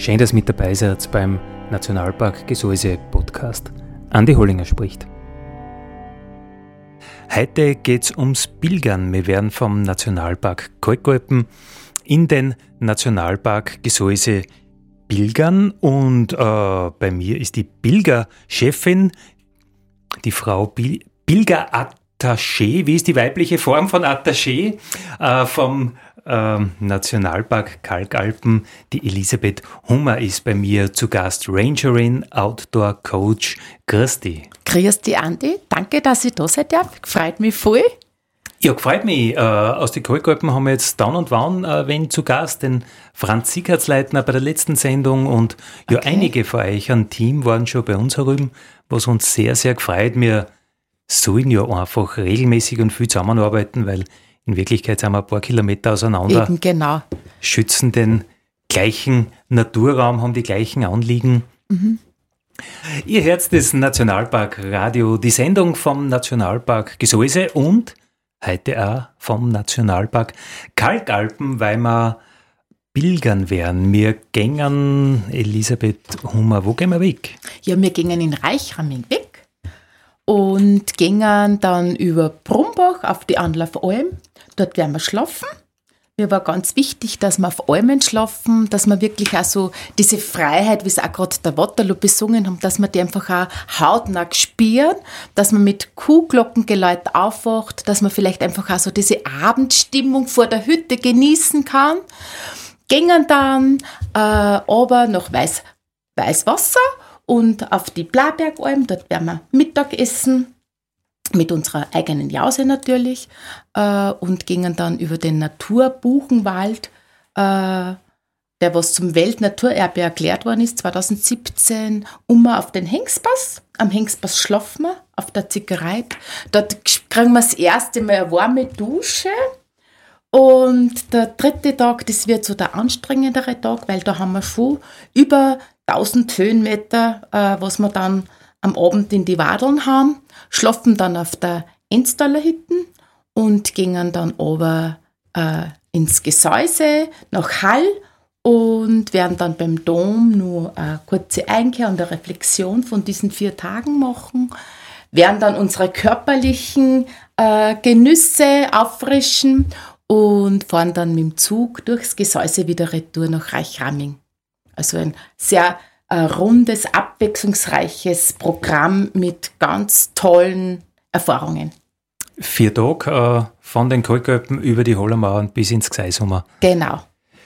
Schön, dass mit dabei seid beim Nationalpark Gesäuse Podcast. Andi Hollinger spricht. Heute geht es ums Pilgern. Wir werden vom Nationalpark Kalkalpen in den Nationalpark Gesäuse pilgern und äh, bei mir ist die Pilgerchefin, die Frau Bil Pilger Attaché. Wie ist die weibliche Form von Attaché? Äh, vom ähm, Nationalpark Kalkalpen. Die Elisabeth Hummer ist bei mir zu Gast, Rangerin, Outdoor Coach. Grüß dich. Grüß dich, Andi. Danke, dass ich da sein darf. Freut mich voll. Ja, freut mich. Äh, aus den Kalkalpen haben wir jetzt dann und wann äh, wen zu Gast, den Franz Siegertsleitner bei der letzten Sendung und ja, okay. einige von euch ein Team waren schon bei uns herüben, was uns sehr, sehr gefreut. Wir sollen ja einfach regelmäßig und viel zusammenarbeiten, weil in Wirklichkeit sind wir ein paar Kilometer auseinander. Eben, genau. Schützen den gleichen Naturraum, haben die gleichen Anliegen. Mhm. Ihr hört das Nationalpark Radio, die Sendung vom Nationalpark Gesäuse und heute auch vom Nationalpark Kalkalpen, weil wir pilgern werden. Wir gängen, Elisabeth Hummer, wo gehen wir weg? Ja, wir gingen in Reichramming weg und gingen dann über Brumbach auf die Anlaufalm Dort werden wir schlafen. Mir war ganz wichtig, dass wir auf Almen schlafen, dass wir wirklich auch so diese Freiheit, wie es auch gerade der Waterloo besungen haben, dass wir die einfach auch hautnah spüren, dass man mit Kuhglockengeläut aufwacht, dass man vielleicht einfach auch so diese Abendstimmung vor der Hütte genießen kann. Gingen dann äh, aber nach Weiß, Weißwasser und auf die Blabergalm, dort werden wir Mittag essen mit unserer eigenen Jause natürlich äh, und gingen dann über den Naturbuchenwald, äh, der was zum Weltnaturerbe erklärt worden ist, 2017, um auf den Hengstpass. Am Hengstpass schlafen wir auf der Zickerei. Dort kriegen wir das erste Mal eine warme Dusche. Und der dritte Tag, das wird so der anstrengendere Tag, weil da haben wir schon über 1000 Höhenmeter, äh, was wir dann am Abend in die Wadeln haben, schlafen dann auf der Enstaller Hütten und gingen dann aber äh, ins Gesäuse nach Hall und werden dann beim Dom nur eine kurze Einkehr und eine Reflexion von diesen vier Tagen machen, werden dann unsere körperlichen äh, Genüsse auffrischen und fahren dann mit dem Zug durchs Gesäuse wieder retour nach Reichramming. Also ein sehr ein rundes, abwechslungsreiches Programm mit ganz tollen Erfahrungen. Vier Tage äh, von den Kalköppen über die Hollermauern bis ins Gseisummer. Genau,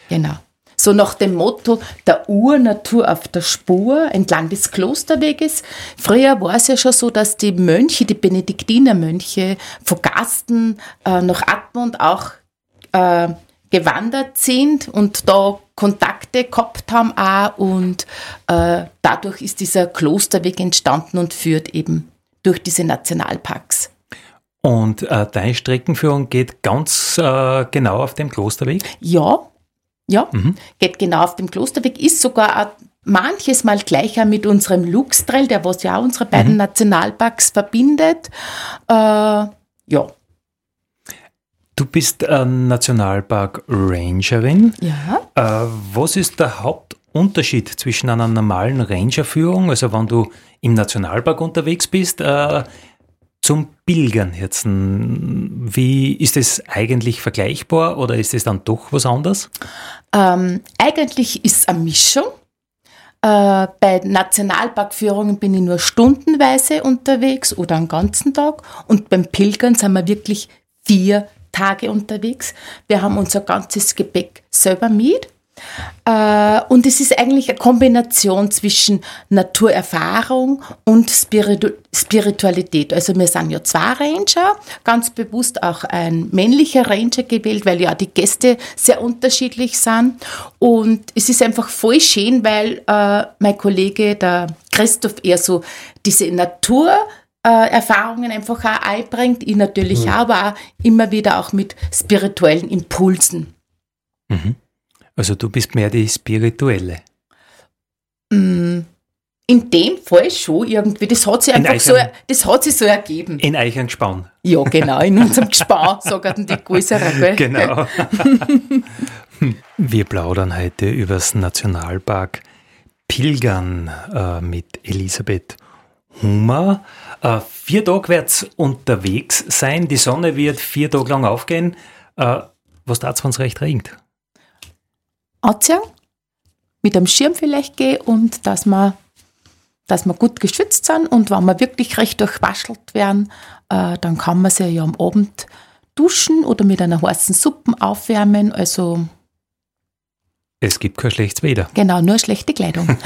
genau. So nach dem Motto der Urnatur auf der Spur entlang des Klosterweges. Früher war es ja schon so, dass die Mönche, die Benediktinermönche von Gasten äh, nach Admont auch äh, gewandert sind und da Kontakte gehabt haben auch und äh, dadurch ist dieser Klosterweg entstanden und führt eben durch diese Nationalparks. Und äh, deine Streckenführung geht ganz äh, genau auf dem Klosterweg? Ja, ja, mhm. geht genau auf dem Klosterweg, ist sogar manches Mal gleicher mit unserem Luxtrail, der was ja auch unsere beiden mhm. Nationalparks verbindet. Äh, ja, Du bist äh, Nationalpark Rangerin. Ja. Äh, was ist der Hauptunterschied zwischen einer normalen Rangerführung, also wenn du im Nationalpark unterwegs bist, äh, zum Pilgern jetzt? Wie ist es eigentlich vergleichbar oder ist es dann doch was anderes? Ähm, eigentlich ist es eine Mischung. Äh, bei Nationalparkführungen bin ich nur stundenweise unterwegs oder einen ganzen Tag und beim Pilgern sind wir wirklich vier Tage unterwegs. Wir haben unser ganzes Gepäck selber mit. Äh, und es ist eigentlich eine Kombination zwischen Naturerfahrung und Spiritu Spiritualität. Also wir sind ja zwei Ranger, ganz bewusst auch ein männlicher Ranger gewählt, weil ja die Gäste sehr unterschiedlich sind. Und es ist einfach voll schön, weil äh, mein Kollege, der Christoph, eher so diese Natur äh, Erfahrungen einfach auch einbringt, ich natürlich ja. auch, aber auch immer wieder auch mit spirituellen Impulsen. Mhm. Also du bist mehr die Spirituelle. Mm, in dem Fall schon irgendwie. Das hat sich einfach so, das hat sich so ergeben. In euch ein Gespann. Ja, genau, in unserem Gespann, sagen die Größeren. Genau. Wir plaudern heute übers Nationalpark Pilgern äh, mit Elisabeth Hummer. Äh, vier Tage wird es unterwegs sein. Die Sonne wird vier Tage lang aufgehen. Äh, was wenn es recht regnet? anziehen, mit einem Schirm vielleicht gehen und dass wir, dass wir gut geschützt sind und wenn wir wirklich recht durchwaschelt werden, äh, dann kann man sich ja am Abend duschen oder mit einer heißen Suppe aufwärmen. Also es gibt kein schlechtes Wetter. Genau, nur schlechte Kleidung.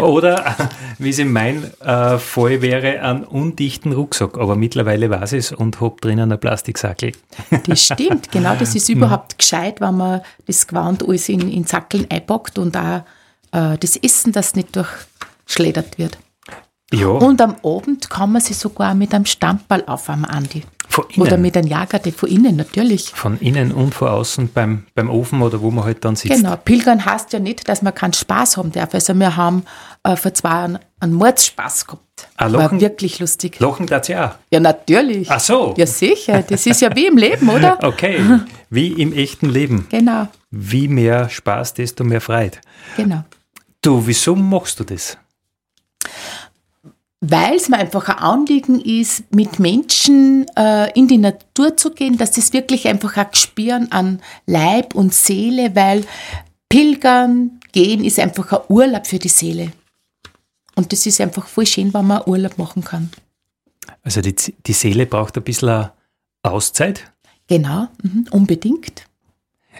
Oder, wie es in meinem äh, Fall wäre, einen undichten Rucksack. Aber mittlerweile weiß es und habe drinnen einen Plastiksackel. Das stimmt, genau. Das ist überhaupt gescheit, wenn man das Gewand alles in, in Sackeln einpackt und auch äh, das Essen, das nicht durchschleddert wird. Ja. Und am Abend kann man sich sogar mit einem Stammball aufwärmen, Andi. Oder mit einem Jagerte von innen, natürlich. Von innen und von außen beim, beim Ofen oder wo man halt dann sitzt. Genau, Pilgern heißt ja nicht, dass man keinen Spaß haben darf. Also wir haben äh, vor zwei Jahren einen Mordspaß gehabt. Ah, Lachen, War wirklich lustig. Lachen das ja Ja, natürlich. Ach so. Ja, sicher. Das ist ja wie im Leben, oder? Okay, wie im echten Leben. Genau. Wie mehr Spaß, desto mehr Freude. Genau. Du, wieso machst du das? Weil es mir einfach ein Anliegen ist, mit Menschen äh, in die Natur zu gehen, dass das wirklich einfach ein Gespüren an Leib und Seele, weil Pilgern gehen ist einfach ein Urlaub für die Seele. Und das ist einfach voll schön, wenn man Urlaub machen kann. Also die, die Seele braucht ein bisschen Auszeit? Genau, mhm, unbedingt.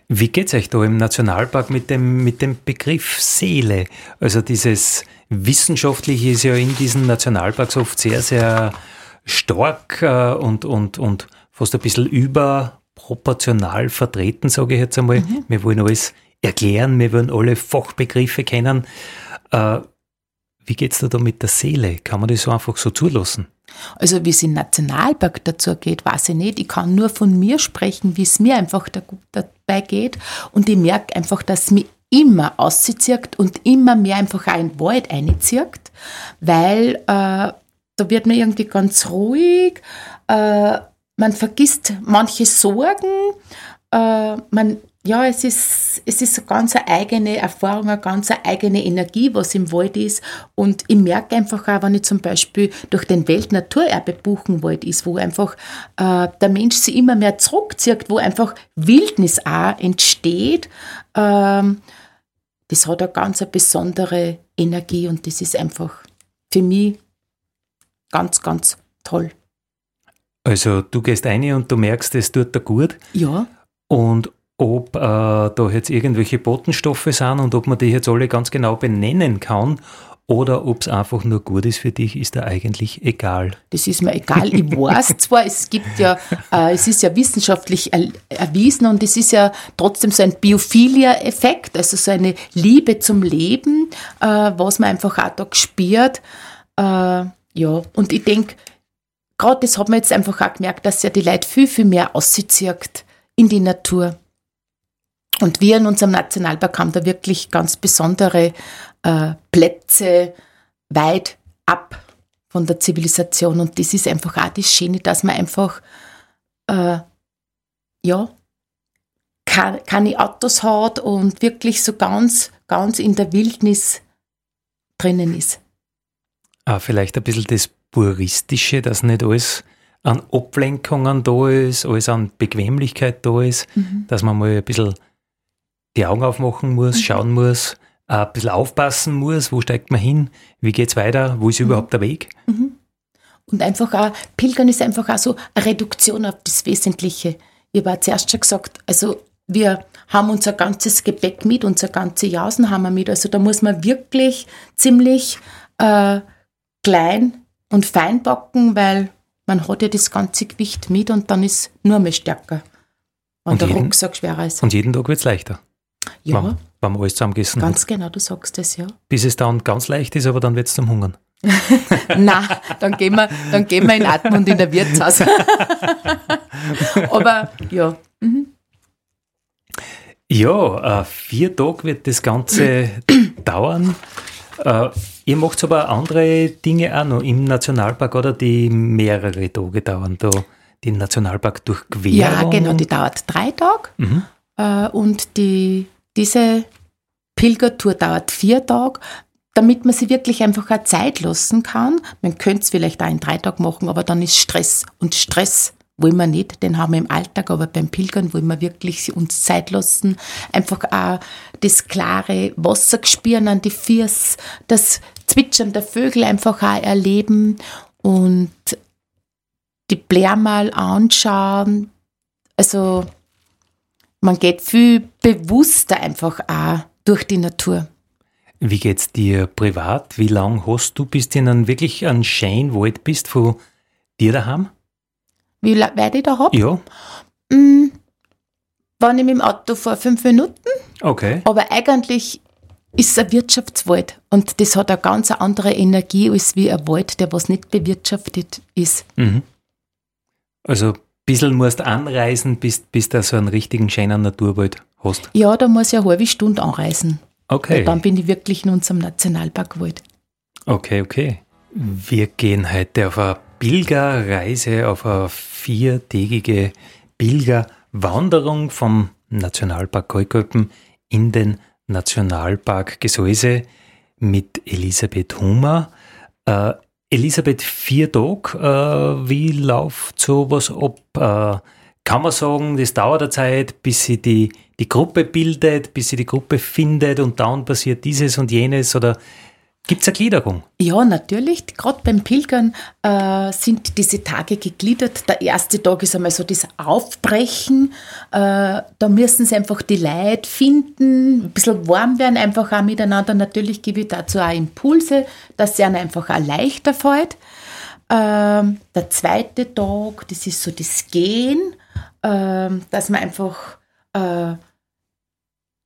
Wie geht es euch da im Nationalpark mit dem, mit dem Begriff Seele? Also dieses Wissenschaftliche ist ja in diesen Nationalparks oft sehr, sehr stark äh, und, und, und fast ein bisschen überproportional vertreten, sage ich jetzt einmal. Mhm. Wir wollen alles erklären, wir wollen alle Fachbegriffe kennen. Wie geht es da, da mit der Seele? Kann man das so einfach so zulassen? Also wie es im Nationalpark dazu geht, weiß ich nicht. Ich kann nur von mir sprechen, wie es mir einfach dabei geht. Und ich merke einfach, dass mich immer auszieht und immer mehr einfach auch in den Wald einzieht, weil äh, da wird man irgendwie ganz ruhig, äh, man vergisst manche Sorgen, äh, man ja, es ist, es ist eine ganz eigene Erfahrung, eine ganz eigene Energie, was im Wald ist. Und ich merke einfach auch, wenn ich zum Beispiel durch den Weltnaturerbe Buchenwald ist, wo einfach äh, der Mensch sich immer mehr zurückzieht, wo einfach Wildnis auch entsteht, ähm, das hat eine ganz eine besondere Energie und das ist einfach für mich ganz, ganz toll. Also du gehst rein und du merkst, es tut dir gut. Ja. Und ob äh, da jetzt irgendwelche Botenstoffe sind und ob man die jetzt alle ganz genau benennen kann oder ob es einfach nur gut ist für dich, ist da eigentlich egal. Das ist mir egal. Ich weiß zwar, es gibt ja, äh, es ist ja wissenschaftlich er, erwiesen und es ist ja trotzdem so ein Biophilia-Effekt, also so eine Liebe zum Leben, äh, was man einfach auch da spürt. Äh, ja, und ich denke, gerade das hat man jetzt einfach auch gemerkt, dass ja die Leute viel, viel mehr auszieht in die Natur. Und wir in unserem Nationalpark haben da wirklich ganz besondere äh, Plätze weit ab von der Zivilisation. Und das ist einfach auch das Schöne, dass man einfach, äh, ja, keine Autos hat und wirklich so ganz, ganz in der Wildnis drinnen ist. Ah, vielleicht ein bisschen das Puristische, dass nicht alles an Ablenkungen da ist, alles an Bequemlichkeit da ist, mhm. dass man mal ein bisschen die Augen aufmachen muss, mhm. schauen muss, ein bisschen aufpassen muss, wo steigt man hin, wie geht es weiter, wo ist mhm. überhaupt der Weg. Mhm. Und einfach auch, Pilgern ist einfach auch so eine Reduktion auf das Wesentliche. Ich habe zuerst schon gesagt, also wir haben unser ganzes Gepäck mit, unser ganze Jausen haben wir mit. Also da muss man wirklich ziemlich äh, klein und fein backen, weil man hat ja das ganze Gewicht mit und dann ist nur mehr stärker, wenn Und der jeden- Rucksack schwerer ist. Und jeden Tag wird es leichter, Ja, wenn, wenn man alles zusammengegessen hat. ganz genau, du sagst das, ja. Bis es dann ganz leicht ist, aber dann wird es zum Hungern. Nein, dann gehen wir, dann gehen wir in Atmen und in der Wirtshaus. Aber ja, Ja, äh, vier Tage wird das Ganze dauern. Äh, ihr macht aber andere Dinge auch noch im Nationalpark, oder? Die mehrere Tage dauern. Da den Nationalpark durchqueren. ja, genau, die dauert drei Tage. Mhm. Äh, und die, diese Pilgertour dauert vier Tage, damit man sie wirklich einfach auch Zeit lassen kann. Man könnte es vielleicht auch in drei Tagen machen, aber dann ist Stress. Und Stress wollen wir nicht, den haben wir im Alltag, aber beim Pilgern wollen wir wirklich uns Zeit lassen. Einfach auch das klare Wasser spüren an die Füße, das Zwitschern der Vögel einfach auch erleben und die Blair mal anschauen. Also man geht viel bewusster einfach auch durch die Natur. Wie geht's dir privat? Wie lang hast du, bis du einem wirklich einen schönen Wald bist von dir daheim? Wie weit ich da habe? Ja, Mm, Wenn ich mit dem Auto fahre, fünf Minuten. okay. Aber eigentlich ist es ein Wirtschaftswald und das hat eine ganz andere Energie als wie ein Wald, der was nicht bewirtschaftet ist. Mhm. Also bisschen musst du anreisen, bis, bis du so einen richtigen schönen Naturwald hast. Ja, da muss ich eine halbe Stunde anreisen. Okay. Und dann bin ich wirklich in unserem Nationalparkwald. Okay, okay. Wir gehen heute auf eine Pilgerreise, auf eine viertägige Pilgerwanderung vom Nationalpark Kalkalpen in den Nationalpark Gesäuse mit Elisabeth Hummer. Äh, Elisabeth, vier Tage, äh, wie läuft sowas ab? Äh, kann man sagen, das dauert eine Zeit, bis sie die, die Gruppe bildet, bis sie die Gruppe findet und dann passiert dieses und jenes oder gibt es eine Gliederung? Ja, natürlich. Gerade beim Pilgern äh, sind diese Tage gegliedert. Der erste Tag ist einmal so das Aufbrechen. Äh, da müssen sie einfach die Leute finden, ein bisschen warm werden, einfach auch miteinander. Natürlich gebe ich dazu auch Impulse, dass es ihnen einfach auch leichter fällt. Ähm, der zweite Tag, das ist so das Gehen, ähm, dass man einfach äh,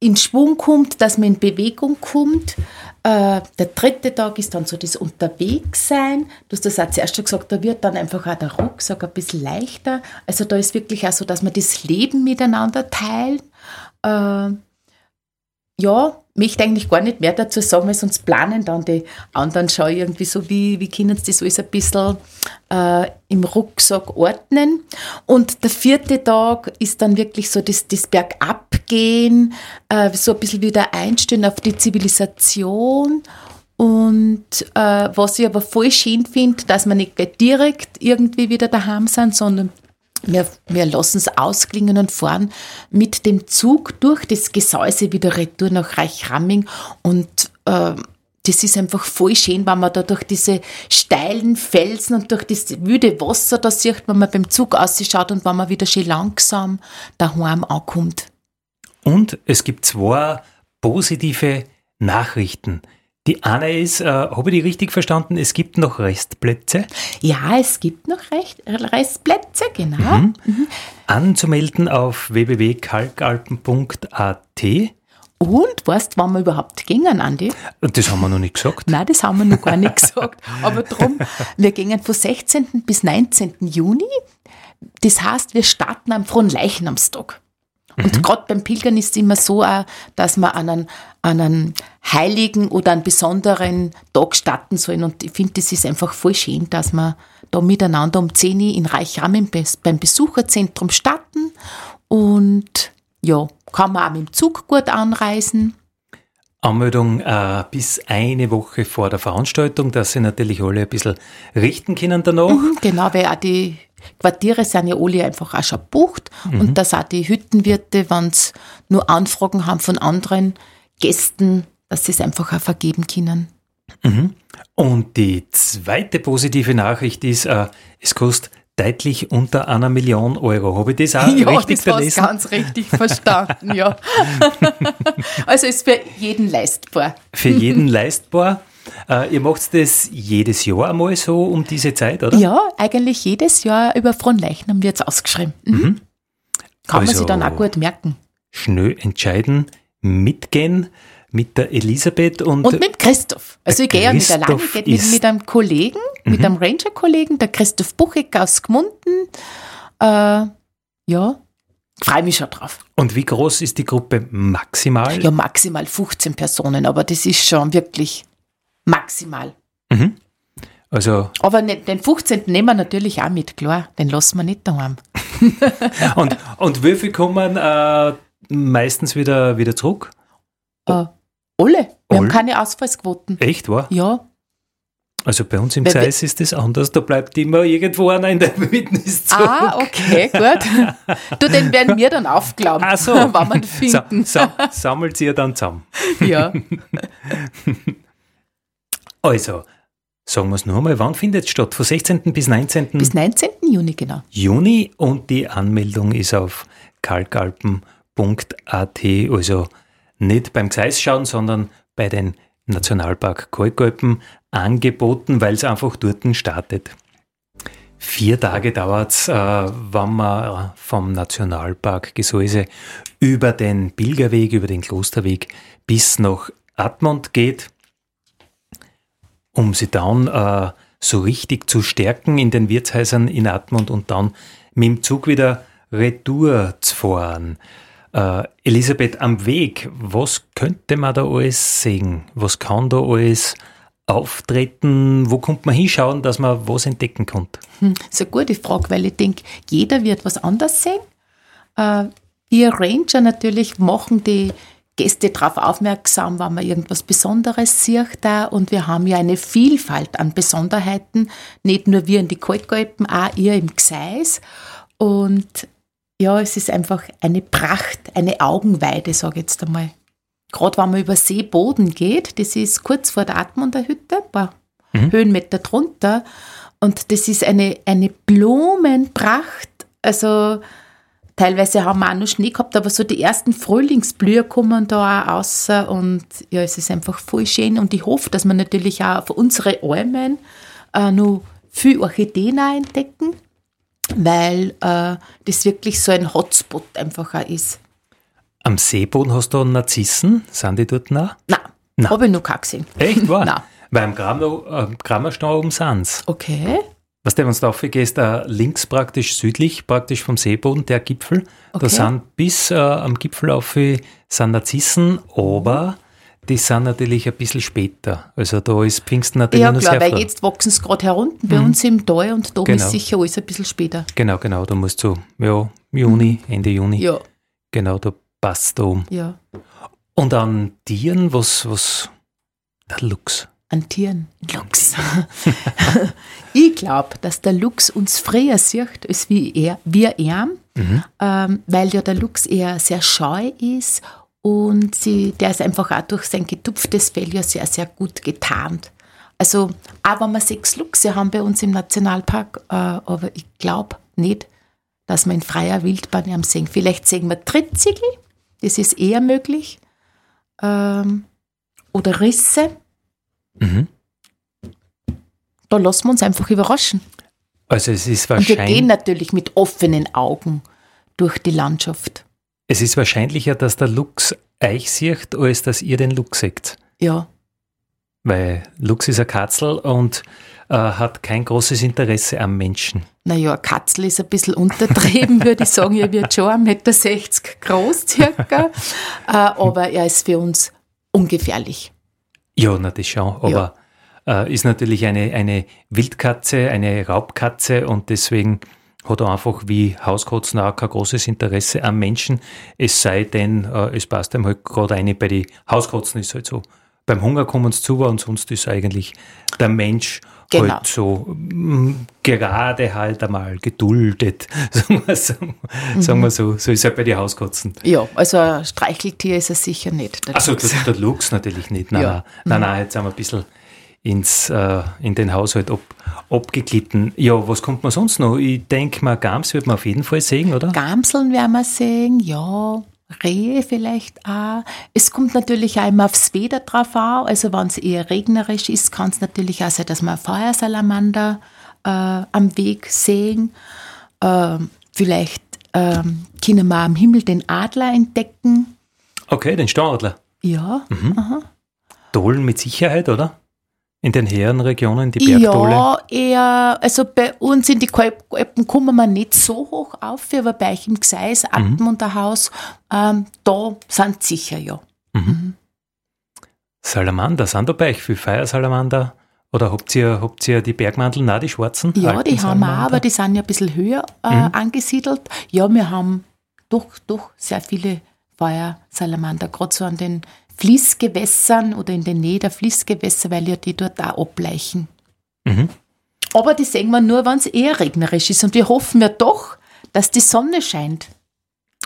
in Schwung kommt, dass man in Bewegung kommt. Äh, der dritte Tag ist dann so das Unterwegssein. Du hast das auch zuerst schon gesagt, da wird dann einfach auch der Rucksack ein bisschen leichter. Also da ist wirklich auch so, dass man das Leben miteinander teilen. Äh, ja, möchte eigentlich gar nicht mehr dazu sagen, weil sonst planen dann die anderen schon irgendwie so, wie, wie können sie das alles ein bisschen äh, im Rucksack ordnen. Und der vierte Tag ist dann wirklich so das, das Bergabgehen, äh, so ein bisschen wieder einstellen auf die Zivilisation. Und äh, was ich aber voll schön finde, dass wir nicht gleich direkt irgendwie wieder daheim sind, sondern wir, wir lassen es ausklingen und fahren mit dem Zug durch das Gesäuse wieder retour nach Reichramming und äh, das ist einfach voll schön, wenn man da durch diese steilen Felsen und durch das wüde Wasser da sieht, wenn man beim Zug ausschaut und wenn man wieder schön langsam daheim ankommt. Und es gibt zwei positive Nachrichten. Die eine ist, äh, habe ich die richtig verstanden, es gibt noch Restplätze. Ja, es gibt noch Recht, Restplätze, genau. Anzumelden auf www.kalkalpen.at. Und weißt, wann wir überhaupt gingen, Andi? Das haben wir noch nicht gesagt. Nein, das haben wir noch gar nicht gesagt. Aber drum, wir gingen von 16. bis 19. Juni. Das heißt, wir starten am Fronleichnamstag. Und gerade beim Pilgern ist es immer so, auch, dass man an einen, an einen heiligen oder einen besonderen Tag starten sollen. Und ich finde, das ist einfach voll schön, dass wir da miteinander um 10 Uhr in Reichrahmen beim Besucherzentrum starten. Und ja, kann man auch mit dem Zug gut anreisen. Anmeldung äh, bis eine Woche vor der Veranstaltung, dass sie natürlich alle ein bisschen richten können danach. Mhm, Genau, weil auch die Quartiere sind ja alle einfach auch schon bucht und dass auch die Hüttenwirte, wenn sie nur Anfragen haben von anderen Gästen, dass sie es einfach auch vergeben können. Und die zweite positive Nachricht ist, äh, es kostet deutlich unter einer Million Euro. Habe ich das auch ja, richtig das gelesen? Ja, ganz richtig verstanden, ja. also ist für jeden leistbar. Für jeden leistbar. Äh, ihr macht das jedes Jahr einmal so um diese Zeit, oder? Ja, eigentlich jedes Jahr über Fronleichnam wird es ausgeschrieben. Mhm. Mhm. Kann also man sich dann auch gut merken. Schnell entscheiden, mitgehen mit der Elisabeth und, und mit Christoph. Also ich gehe ja nicht alleine, ich gehe mit, mit einem Kollegen, mhm. mit einem Ranger-Kollegen, der Christoph Buchig aus Gmunden. Äh, ja, freue mich schon drauf. Und wie groß ist die Gruppe maximal? Ja, maximal 15 Personen, aber das ist schon wirklich maximal. Mhm. Also aber ne, den 15. nehmen wir natürlich auch mit, klar, den lassen wir nicht daheim. und, und wie viel kommen äh, meistens wieder, wieder zurück? Äh, alle. Wir All? haben keine Ausfallsquoten. Echt, wahr? Ja. Also bei uns im Zeis ist das anders, da bleibt immer irgendwo einer in der Witness zurück. Ah, okay, gut. Du, den werden wir dann aufglauben, Ach so. wann wir finden. Sa sa sammelt ihr dann zusammen. Ja. Also, sagen wir es noch einmal, wann findet es statt? Von 16. bis 19. Bis 19. Juni, genau. Juni und die Anmeldung ist auf kalkalpen.at, also nicht beim Gseis schauen, sondern bei den Nationalpark Kalkalpen angeboten, weil es einfach dort startet. Vier Tage dauert es, äh, wenn man vom Nationalpark Gesäuse über den Pilgerweg, über den Klosterweg bis nach Admont geht, um sie dann äh, so richtig zu stärken in den Wirtshäusern in Admont und dann mit dem Zug wieder retour zu fahren. Äh, Elisabeth, am Weg, was könnte man da alles sehen? Was kann da alles auftreten? Wo kommt man hinschauen, dass man was entdecken kann? Hm, das ist eine gute Frage, weil ich denke, jeder wird was anderes sehen. Äh, wir Ranger natürlich machen die Gäste darauf aufmerksam, wenn man irgendwas Besonderes sieht da und wir haben ja eine Vielfalt an Besonderheiten, nicht nur wir in die Kalkalpen, auch ihr im Gseis und ja, es ist einfach eine Pracht, eine Augenweide, sage ich jetzt einmal. Gerade wenn man über Seeboden geht, das ist kurz vor der Atmunder Hütte, ein paar mhm. Höhenmeter drunter. Und das ist eine, eine Blumenpracht. Also teilweise haben wir auch noch Schnee gehabt, aber so die ersten Frühlingsblüher kommen da auch raus. Und ja, es ist einfach voll schön. Und ich hoffe, dass wir natürlich auch auf unsere Almen äh, noch viel Orchideen entdecken weil äh, das wirklich so ein Hotspot einfach auch ist. Am Seeboden hast du Narzissen? Sind die dort noch? Nein, Nein. habe ich noch keine gesehen. Echt, wahr? Nein. Weil am Grammerstau äh, oben sind Okay. Was der, du da gehst, äh, links praktisch südlich, praktisch vom Seeboden, der Gipfel, okay. da sind bis äh, am Gipfel auf sind Narzissen, aber die sind natürlich ein bisschen später. Also da ist Pfingsten natürlich ja, noch klar, sehr weil jetzt wachsen sie gerade herunter bei mhm. uns im Tal und da genau. ist sicher alles ein bisschen später. Genau, genau, da musst du, ja, Juni, mhm. Ende Juni. Ja. Genau, da passt da um. Ja. Und an Tieren, was, was, der Luchs. An Tieren, Luchs. ich glaube, dass der Luchs uns früher sieht, als wie er, wir er, mhm. ähm, weil ja der Luchs eher sehr scheu ist und sie, der ist einfach auch durch sein getupftes Fell ja sehr, sehr gut getarnt. Also, auch wenn wir sechs Luchse haben bei uns im Nationalpark, äh, aber ich glaube nicht, dass wir in freier Wildbahn am sehen. Vielleicht sehen wir Trittsiegel, das ist eher möglich. Ähm, oder Risse. Mhm. Da lassen wir uns einfach überraschen. Also es ist wahrscheinlich. Und wir gehen natürlich mit offenen Augen durch die Landschaft. Es ist wahrscheinlicher, dass der Luchs euch sieht, als dass ihr den Luchs seht. Ja. Weil Luchs ist ein Katzel und äh, hat kein großes Interesse am Menschen. Naja, ein Katzel ist ein bisschen untertrieben, würde ich sagen. Er wird schon 1,60 Meter groß circa. äh, aber er ist für uns ungefährlich. Ja, na das schon. Aber ja. äh, ist natürlich eine, eine Wildkatze, eine Raubkatze und deswegen hat er einfach wie Hauskatzen auch kein großes Interesse am Menschen, es sei denn, äh, es passt ihm halt gerade eine, bei den Hauskatzen ist halt so. Beim Hunger kommen sie zu, und sonst ist eigentlich der Mensch genau. halt so mm, gerade halt einmal geduldet, sagen wir, so. Mhm. sagen wir so. So ist er halt bei den Hauskatzen. Ja, also ein Streicheltier ist er sicher nicht. Also der, der Luchs natürlich nicht. Nein, ja. nein, nein, nein, jetzt sind wir ein bisschen ins, äh, in den Haushalt ab, abgeglitten. Ja, was kommt man sonst noch? Ich denke mal, Gams wird man auf jeden Fall sehen, oder? Gamseln werden wir sehen, ja. Rehe vielleicht auch. Es kommt natürlich auch immer aufs Wetter drauf an. Also wenn es eher regnerisch ist, kann es natürlich auch sein, dass wir Feuersalamander äh, am Weg sehen. Äh, vielleicht äh, können wir am Himmel den Adler entdecken. Okay, den Stauadler. Ja. Mhm. Dohlen mit Sicherheit, oder? In den höheren Regionen, die Bergdole? Ja, eher, also bei uns in die Alpen kommen wir nicht so hoch auf, aber bei euch im Gseis, Alpen mhm. und der Haus, ähm, da sind sicher, ja. Mhm. Mhm. Salamander, sind da bei euch viele Feiersalamander? Oder habt ihr, habt ihr die Bergmantel, na die schwarzen? Ja, die haben wir auch, aber die sind ja ein bisschen höher äh, mhm. angesiedelt. Ja, wir haben doch, doch sehr viele Feuersalamander, gerade so an den Fließgewässern oder in der Nähe der Fließgewässer, weil ja die dort auch ableichen. Mhm. Aber die sehen wir nur, wenn es eher regnerisch ist. Und wir hoffen ja doch, dass die Sonne scheint.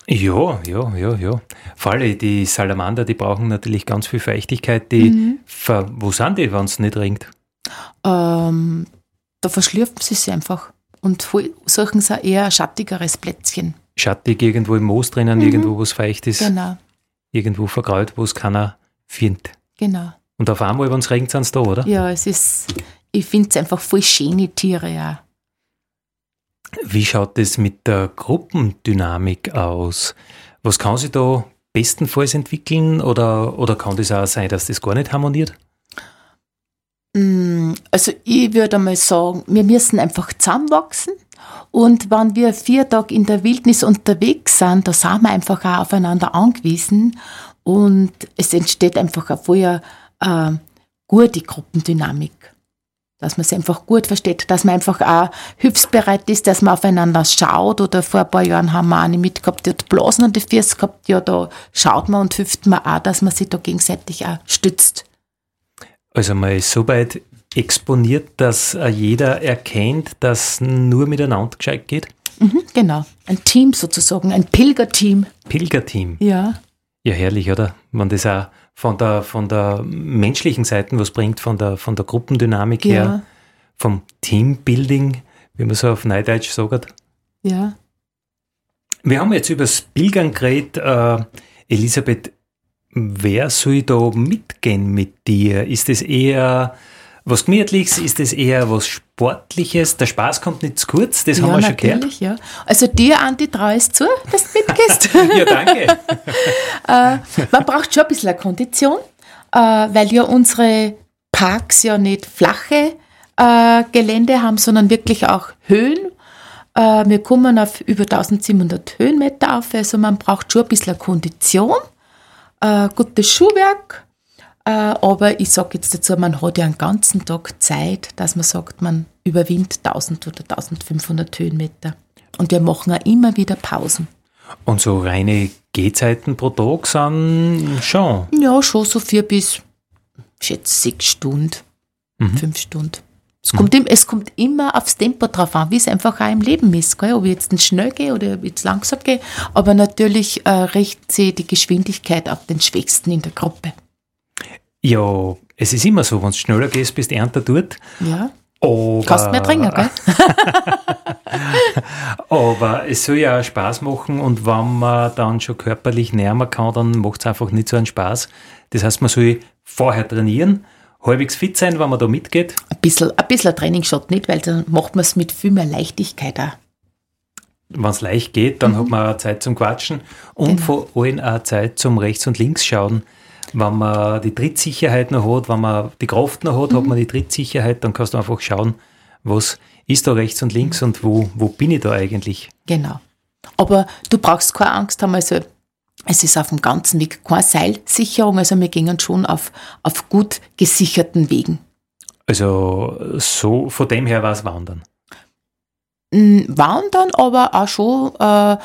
Ja, ja, ja, ja. Vor allem die Salamander, die brauchen natürlich ganz viel Feuchtigkeit. Die mhm. wo sind die, wenn es nicht regnet? Ähm, da verschlürfen sie sich einfach und suchen sie eher ein schattigeres Plätzchen. Schattig irgendwo im Moos drinnen, mhm. irgendwo, wo es feucht ist. Genau irgendwo vergraut, wo es keiner findet. Genau. Und auf einmal, wenn es regnet, sind sie da, oder? Ja, es ist, ich finde es einfach voll schöne Tiere, ja. Wie schaut es mit der Gruppendynamik aus? Was kann sich da bestenfalls entwickeln oder, oder kann das auch sein, dass das gar nicht harmoniert? Mm, also ich würde mal sagen, wir müssen einfach zusammenwachsen und wenn wir vier Tage in der Wildnis unterwegs sind, da sind wir einfach auch aufeinander angewiesen und es entsteht einfach eine voll äh, gute Gruppendynamik. Dass man es einfach gut versteht, dass man einfach auch hilfsbereit ist, dass man aufeinander schaut. Oder vor ein paar Jahren haben wir eine mitgehabt, die hat Blasen an die Füße gehabt. Ja, da schaut man und hilft man auch, dass man sich da gegenseitig auch stützt. Also man ist so weit exponiert, dass jeder erkennt, dass nur miteinander gescheit geht? Mhm, genau, ein Team sozusagen, ein Pilgerteam. Pilgerteam? Ja. Ja, herrlich, oder? Wenn das auch von der, von der menschlichen Seite was bringt, von der, von der Gruppendynamik ja. her, vom Teambuilding, wie man so auf Neudeutsch sagt. Ja. Wir haben jetzt über das Pilgern geredet. Äh, Elisabeth, wer soll da mitgehen mit dir? Ist es eher was Gemütliches? Ist es eher was Sportliches? Der Spaß kommt nicht zu kurz, das ja, haben wir schon gehört. Ja. Also dir, Andi, traue ich zu, dass du mitgehst. ja, danke. äh, man braucht schon ein bisschen Kondition, äh, weil ja unsere Parks ja nicht flache äh, Gelände haben, sondern wirklich auch Höhen. Äh, wir kommen auf über 1700 Höhenmeter auf, also man braucht schon ein bisschen Kondition, äh, gutes Schuhwerk, aber ich sage jetzt dazu, man hat ja einen ganzen Tag Zeit, dass man sagt, man überwindet 1000 oder 1500 Höhenmeter. Und wir machen auch immer wieder Pausen. Und so reine Gehzeiten pro Tag sind schon? Ja, schon so vier bis, ich schätze, sechs Stunden, mhm. fünf Stunden. Es, mhm. kommt, es kommt immer aufs Tempo drauf an, wie es einfach auch im Leben ist. Gell? Ob ich jetzt schnell gehe oder jetzt langsam gehe. Aber natürlich äh, richtet sich die Geschwindigkeit auf den Schwächsten in der Gruppe. Ja, es ist immer so, wenn du schneller gehst, bist du ernter dort. Ja. Aber, Kannst mehr trinken, gell? aber es soll ja auch Spaß machen und wenn man dann schon körperlich näher kann, dann macht es einfach nicht so einen Spaß. Das heißt, man soll vorher trainieren, halbwegs fit sein, wenn man da mitgeht. Ein bisschen, ein bisschen Training schaut nicht, weil dann macht man es mit viel mehr Leichtigkeit auch. Wenn es leicht geht, dann mhm. hat man auch Zeit zum Quatschen und genau. vor allem auch Zeit zum Rechts- und Links schauen wenn man die Trittsicherheit noch hat, wenn man die Kraft noch hat, mhm. hat man die Trittsicherheit, dann kannst du einfach schauen, was ist da rechts und links und wo, wo bin ich da eigentlich. Genau. Aber du brauchst keine Angst haben, also es ist auf dem ganzen Weg keine Seilsicherung, also wir gehen schon auf, auf gut gesicherten Wegen. Also so von dem her war es Wandern. Mm, wandern, aber auch schon äh,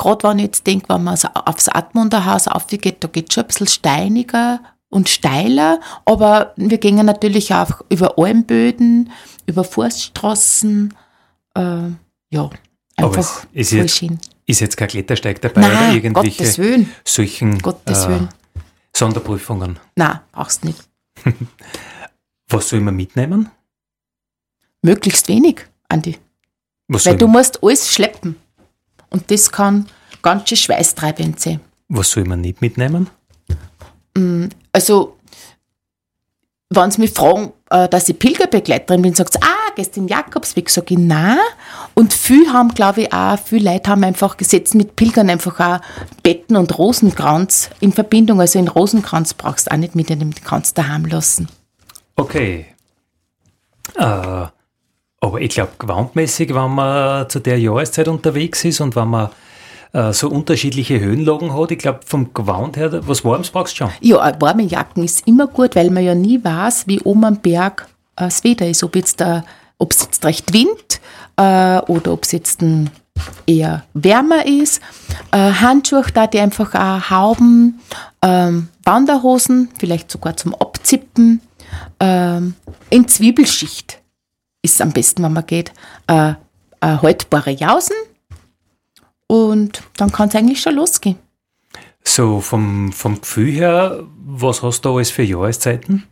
gerade wenn ich jetzt denke, wenn man aufs Admunderhaus aufgeht, da geht es schon ein bisschen steiniger und steiler, aber wir gehen natürlich auch über Almböden, über Forststraßen, äh, ja, einfach ist voll jetzt, Ist jetzt kein Klettersteig dabei Nein, oder irgendwelche Gottes Willen. solchen Gottes Willen. Äh, Sonderprüfungen? Nein, brauchst nicht. Was soll man mitnehmen? Möglichst wenig, Andi. Was Weil du musst alles schleppen. Und das kann ganz schön schweißtreibend sein. was soll man nicht mitnehmen? Also, wenn sie mich fragen, äh, dass ich Pilgerbegleiterin bin, sagt sie, ah, gehst im Jakobsweg? Sag ich, nein. Und viele haben, glaube ich, auch, viele Leute haben einfach gesetzt mit Pilgern einfach auch Betten und Rosenkranz in Verbindung. Also, den Rosenkranz brauchst du auch nicht mit, den kannst du daheim lassen. Okay. Äh, aber ich glaube, gewandmäßig, wenn man zu der Jahreszeit unterwegs ist und wenn man äh, so unterschiedliche Höhenlagen hat, ich glaube, vom Gewand her, was Warmes brauchst du schon. Ja, eine warme Jacken ist immer gut, weil man ja nie weiß, wie oben am Berg äh, das Wetter ist. Ob jetzt es jetzt recht Wind äh, oder ob es jetzt ein eher wärmer ist. Äh, Handschuhe da, die einfach auch Hauben, ähm, Wanderhosen, vielleicht sogar zum Abzippen. Ähm, in Zwiebelschicht ist am besten, wenn man geht. Äh, äh, haltbare Jausen und dann kann es eigentlich schon losgehen. So vom, vom Gefühl her, was hast du alles für Jahreszeiten?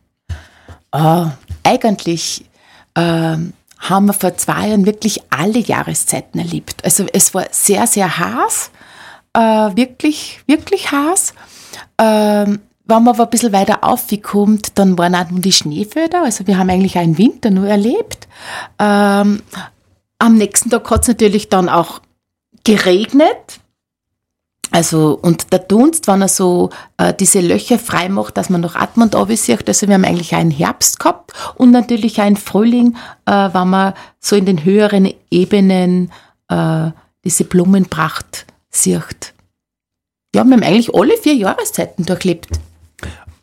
Ah, eigentlich ähm, haben wir vor zwei Jahren wirklich alle Jahreszeiten erlebt. Also es war sehr, sehr heiß, äh, wirklich, wirklich heiß. Ähm, wenn man aber ein bisschen weiter aufkommt, dann waren auch nur die Schneefelder. Also wir haben eigentlich einen Winter nur erlebt. Ähm, am nächsten Tag hat es natürlich dann auch geregnet. Also, und der Dunst, wenn er so äh, diese Löcher frei macht, dass man noch atmen und sieht. Also, wir haben eigentlich einen Herbst gehabt und natürlich einen Frühling, äh, wenn man so in den höheren Ebenen äh, diese Blumenpracht sieht. Ja, wir haben eigentlich alle vier Jahreszeiten durchlebt.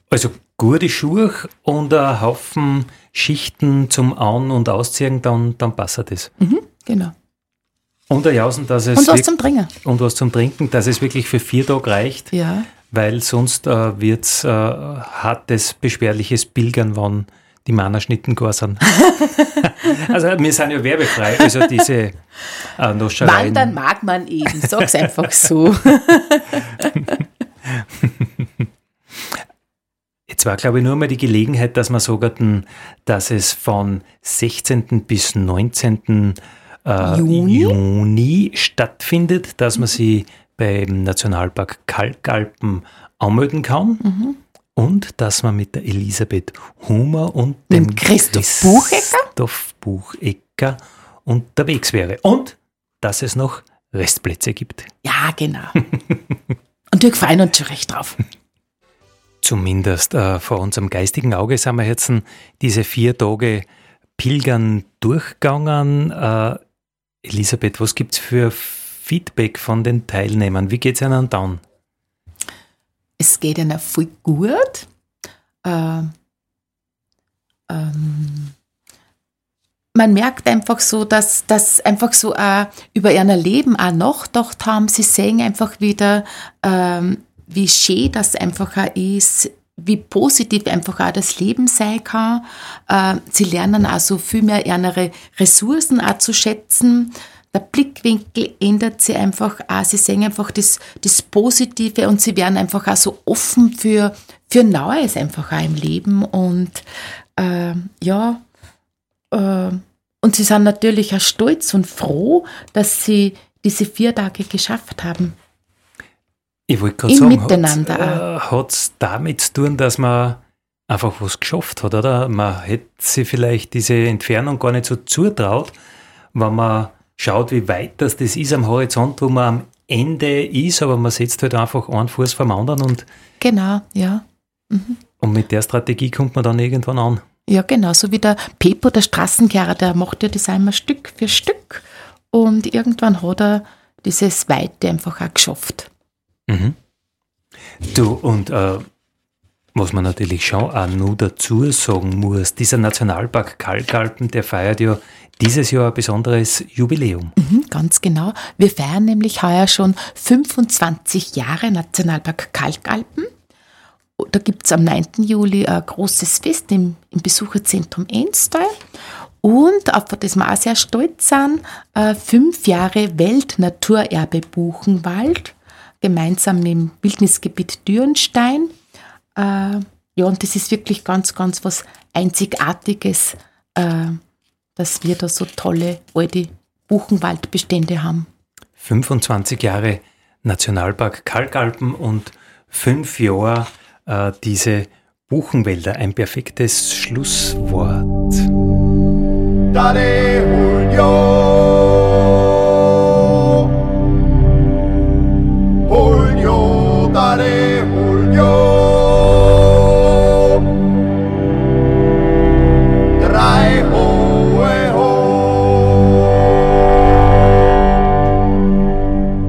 Also gute Schuhe und ein Haufen Schichten zum An- und Ausziehen, dann, dann passt das. Mhm, genau. Und ein Jausen, dass es Und was zum Trinken. und was zum Trinken, dass es wirklich für vier Tage reicht, Ja. weil sonst äh, wird es äh, hartes, beschwerliches Pilgern, wann die Mannerschnitten gar sind. also wir sind ja werbefrei, also diese äh, Noschereien. Wandern mag man eben, sag's einfach so. Jetzt war, glaube ich, nur mal die Gelegenheit, dass man sagten, dass es von 16. bis 19. Äh, Juni? Juni stattfindet, dass man sie beim Nationalpark Kalkalpen anmelden kann und dass man mit der Elisabeth Humer und dem dem Christoph Buchecker? Christoph Buchecker unterwegs wäre und dass es noch Restplätze gibt. Ja, genau. Und wir freuen uns schon recht drauf. Zumindest äh, vor unserem geistigen Auge sind wir jetzt diese vier Tage Pilgern durchgegangen. Äh, Elisabeth, was gibt es für Feedback von den Teilnehmern? Wie geht es ihnen dann? Es geht ihnen voll gut. Äh, ähm, man merkt einfach so, dass, dass einfach so auch über ihr Leben auch nachgedacht haben. Sie sehen einfach wieder, ähm, wie schön das einfach auch ist, wie positiv einfach auch das Leben sein kann. Äh, sie lernen also viel mehr ihre Ressourcen auch zu schätzen. Der Blickwinkel ändert sich einfach auch. Sie sehen einfach das, das Positive und sie werden einfach auch so offen für, für Neues einfach auch im Leben. Und äh, ja, äh, und sie sind natürlich auch stolz und froh, dass sie diese vier Tage geschafft haben. Ich wollte gerade sagen, Miteinander hat es damit zu tun, dass man einfach was geschafft hat, oder? Man hätte sich vielleicht diese Entfernung gar nicht so zutraut, wenn man schaut, wie weit das, das ist am Horizont, wo man am Ende ist, aber man setzt halt einfach einen Fuß vom anderen und, Genau, ja. und mit der Strategie kommt man dann irgendwann an. Ja, genau. So wie der Pepo, der Straßenkehrer, der macht ja das einmal Stück für Stück. Und irgendwann hat er dieses Weite einfach auch geschafft. Mhm. Du, und äh, was man natürlich schon auch nur dazu sagen muss, dieser Nationalpark Kalkalpen, der feiert ja dieses Jahr ein besonderes Jubiläum. Mhm, ganz genau. Wir feiern nämlich heuer schon 25 Jahre Nationalpark Kalkalpen. Da gibt es am 9. Juli ein großes Fest im, im Besucherzentrum Enstal. Und auf das wir auch sehr stolz sind, äh, fünf Jahre Weltnaturerbe Buchenwald, gemeinsam dem Wildnisgebiet Dürnstein. Äh, ja, und das ist wirklich ganz, ganz was Einzigartiges, äh, dass wir da so tolle alte Buchenwaldbestände haben. 25 Jahre Nationalpark Kalkalpen und fünf Jahre äh, diese Buchenwälder. Ein perfektes Schlusswort. Dade